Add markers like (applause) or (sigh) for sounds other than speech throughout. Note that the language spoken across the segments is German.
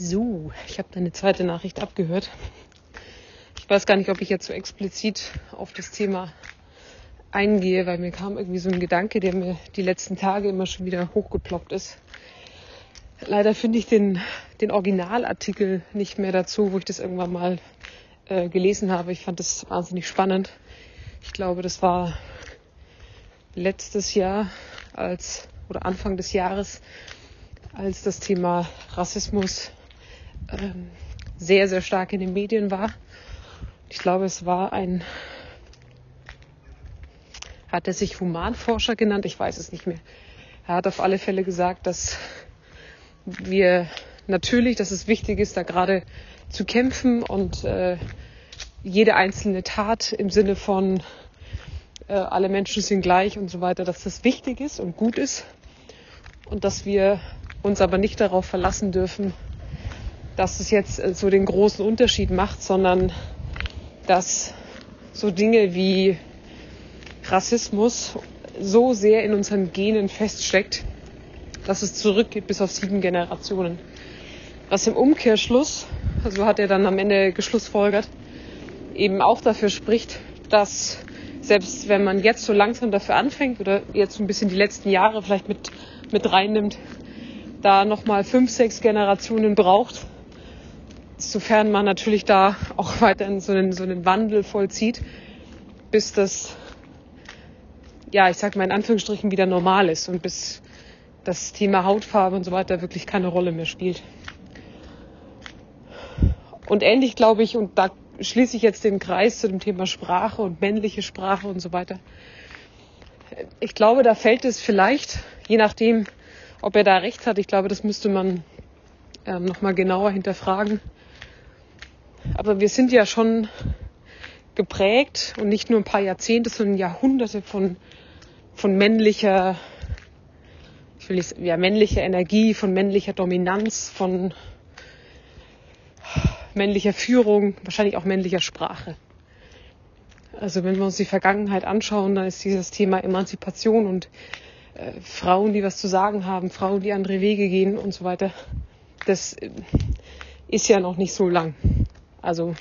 So, ich habe deine zweite Nachricht abgehört. Ich weiß gar nicht, ob ich jetzt so explizit auf das Thema eingehe, weil mir kam irgendwie so ein Gedanke, der mir die letzten Tage immer schon wieder hochgeploppt ist. Leider finde ich den, den Originalartikel nicht mehr dazu, wo ich das irgendwann mal äh, gelesen habe. Ich fand das wahnsinnig spannend. Ich glaube, das war letztes Jahr als oder Anfang des Jahres, als das Thema Rassismus ähm, sehr, sehr stark in den Medien war. Ich glaube, es war ein, hat er sich Humanforscher genannt? Ich weiß es nicht mehr. Er hat auf alle Fälle gesagt, dass wir natürlich, dass es wichtig ist, da gerade zu kämpfen und äh, jede einzelne Tat im Sinne von äh, alle Menschen sind gleich und so weiter, dass das wichtig ist und gut ist und dass wir uns aber nicht darauf verlassen dürfen, dass es jetzt äh, so den großen Unterschied macht, sondern dass so Dinge wie Rassismus so sehr in unseren Genen feststeckt, dass es zurückgeht bis auf sieben Generationen. Was im Umkehrschluss, so also hat er dann am Ende geschlussfolgert, eben auch dafür spricht, dass selbst wenn man jetzt so langsam dafür anfängt oder jetzt so ein bisschen die letzten Jahre vielleicht mit, mit reinnimmt, da nochmal fünf, sechs Generationen braucht, sofern man natürlich da auch (laughs) weiterhin so einen, so einen Wandel vollzieht, bis das, ja, ich sag mal in Anführungsstrichen wieder normal ist und bis das Thema Hautfarbe und so weiter wirklich keine Rolle mehr spielt. Und ähnlich glaube ich, und da schließe ich jetzt den Kreis zu dem Thema Sprache und männliche Sprache und so weiter. Ich glaube, da fällt es vielleicht, je nachdem, ob er da recht hat, ich glaube, das müsste man ähm, nochmal genauer hinterfragen. Aber wir sind ja schon geprägt und nicht nur ein paar Jahrzehnte, sondern Jahrhunderte von, von männlicher, ich will ja, männlicher Energie, von männlicher Dominanz, von männlicher Führung, wahrscheinlich auch männlicher Sprache. Also wenn wir uns die Vergangenheit anschauen, dann ist dieses Thema Emanzipation und äh, Frauen, die was zu sagen haben, Frauen, die andere Wege gehen und so weiter, das äh, ist ja noch nicht so lang. Also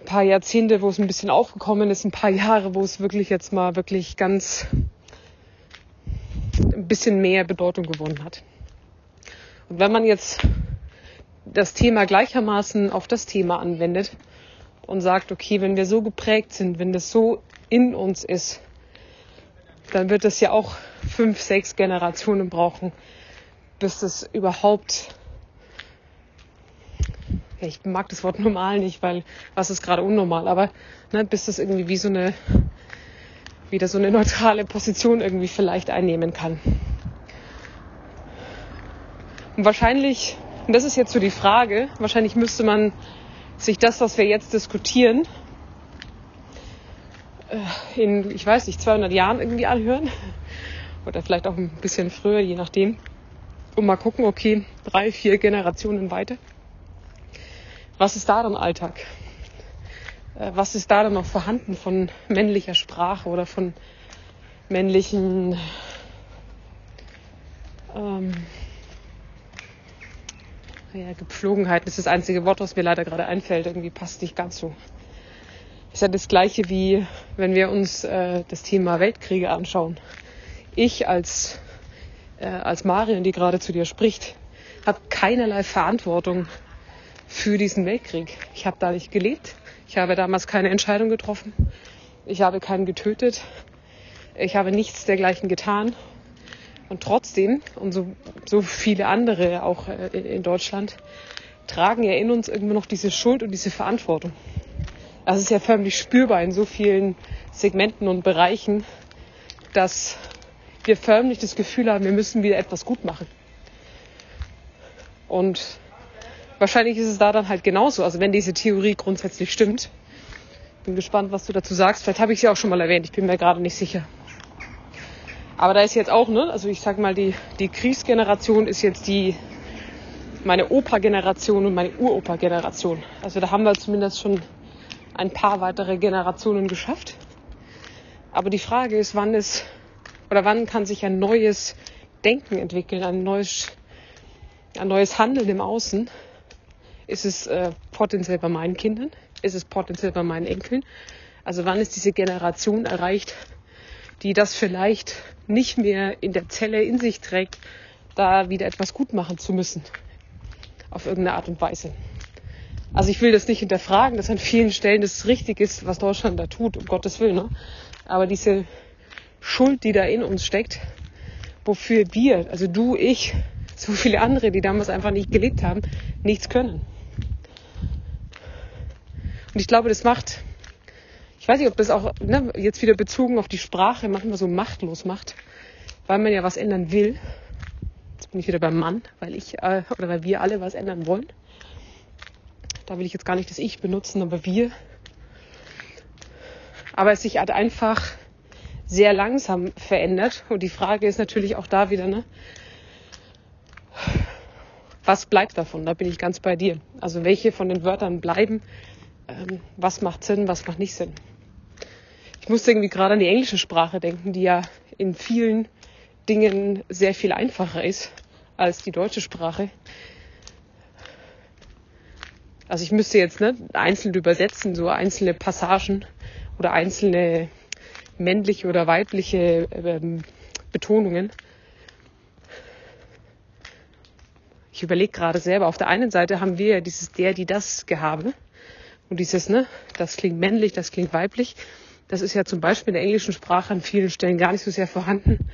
ein paar Jahrzehnte, wo es ein bisschen aufgekommen ist, ein paar Jahre, wo es wirklich jetzt mal wirklich ganz ein bisschen mehr Bedeutung gewonnen hat. Und wenn man jetzt das Thema gleichermaßen auf das Thema anwendet und sagt, okay, wenn wir so geprägt sind, wenn das so in uns ist, dann wird es ja auch fünf, sechs Generationen brauchen, bis das überhaupt ja, ich mag das Wort normal nicht, weil was ist gerade unnormal, aber ne, bis das irgendwie wie so eine wieder so eine neutrale Position irgendwie vielleicht einnehmen kann. Und wahrscheinlich und das ist jetzt so die Frage. Wahrscheinlich müsste man sich das, was wir jetzt diskutieren, äh, in, ich weiß nicht, 200 Jahren irgendwie anhören. Oder vielleicht auch ein bisschen früher, je nachdem. Und mal gucken, okay, drei, vier Generationen weiter. Was ist da dann Alltag? Äh, was ist da dann noch vorhanden von männlicher Sprache oder von männlichen ähm, ja, Gepflogenheiten ist das einzige Wort, was mir leider gerade einfällt. Irgendwie passt nicht ganz so. Ist ja das Gleiche wie, wenn wir uns äh, das Thema Weltkriege anschauen. Ich als, äh, als Marion, die gerade zu dir spricht, habe keinerlei Verantwortung für diesen Weltkrieg. Ich habe da nicht gelebt. Ich habe damals keine Entscheidung getroffen. Ich habe keinen getötet. Ich habe nichts dergleichen getan. Und trotzdem, und so, so viele andere auch äh, in Deutschland, tragen ja in uns irgendwo noch diese Schuld und diese Verantwortung. Das ist ja förmlich spürbar in so vielen Segmenten und Bereichen, dass wir förmlich das Gefühl haben, wir müssen wieder etwas gut machen. Und wahrscheinlich ist es da dann halt genauso. Also wenn diese Theorie grundsätzlich stimmt. Bin gespannt, was du dazu sagst. Vielleicht habe ich sie auch schon mal erwähnt. Ich bin mir gerade nicht sicher. Aber da ist jetzt auch, ne, also ich sag mal, die, die Kriegsgeneration ist jetzt die, meine Opa-Generation und meine Uropa-Generation. Also da haben wir zumindest schon ein paar weitere Generationen geschafft. Aber die Frage ist, wann ist, oder wann kann sich ein neues Denken entwickeln, ein neues, ein neues Handeln im Außen? Ist es äh, potenziell bei meinen Kindern? Ist es potenziell bei meinen Enkeln? Also wann ist diese Generation erreicht, die das vielleicht nicht mehr in der Zelle in sich trägt, da wieder etwas gut machen zu müssen? Auf irgendeine Art und Weise. Also ich will das nicht hinterfragen, dass an vielen Stellen das richtig ist, was Deutschland da tut, um Gottes Willen. Ne? Aber diese Schuld, die da in uns steckt, wofür wir, also du, ich, so viele andere, die damals einfach nicht gelebt haben, nichts können. Und ich glaube, das macht, ich weiß nicht, ob das auch ne, jetzt wieder bezogen auf die Sprache manchmal so machtlos macht, weil man ja was ändern will. Jetzt bin ich wieder beim Mann, weil ich äh, oder weil wir alle was ändern wollen. Da will ich jetzt gar nicht das Ich benutzen, aber wir. Aber es sich halt einfach sehr langsam verändert. Und die Frage ist natürlich auch da wieder, ne? Was bleibt davon? Da bin ich ganz bei dir. Also welche von den Wörtern bleiben? Ähm, was macht Sinn, was macht nicht Sinn? Ich musste irgendwie gerade an die englische Sprache denken, die ja in vielen Dingen sehr viel einfacher ist als die deutsche Sprache. Also ich müsste jetzt ne, einzeln übersetzen, so einzelne Passagen oder einzelne männliche oder weibliche ähm, Betonungen. Ich überlege gerade selber, auf der einen Seite haben wir ja dieses der, die, das Gehabe. Und dieses, ne, das klingt männlich, das klingt weiblich. Das ist ja zum Beispiel in der englischen Sprache an vielen Stellen gar nicht so sehr vorhanden.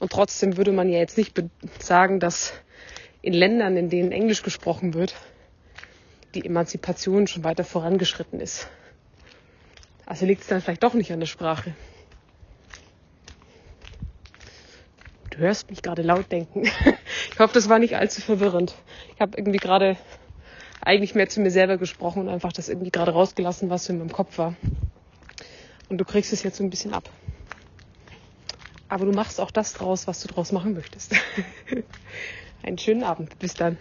Und trotzdem würde man ja jetzt nicht sagen, dass in Ländern, in denen Englisch gesprochen wird, die Emanzipation schon weiter vorangeschritten ist. Also liegt es dann vielleicht doch nicht an der Sprache. Du hörst mich gerade laut denken. (laughs) Ich hoffe, das war nicht allzu verwirrend. Ich habe irgendwie gerade eigentlich mehr zu mir selber gesprochen und einfach das irgendwie gerade rausgelassen, was in meinem Kopf war. Und du kriegst es jetzt so ein bisschen ab. Aber du machst auch das draus, was du draus machen möchtest. (laughs) Einen schönen Abend. Bis dann.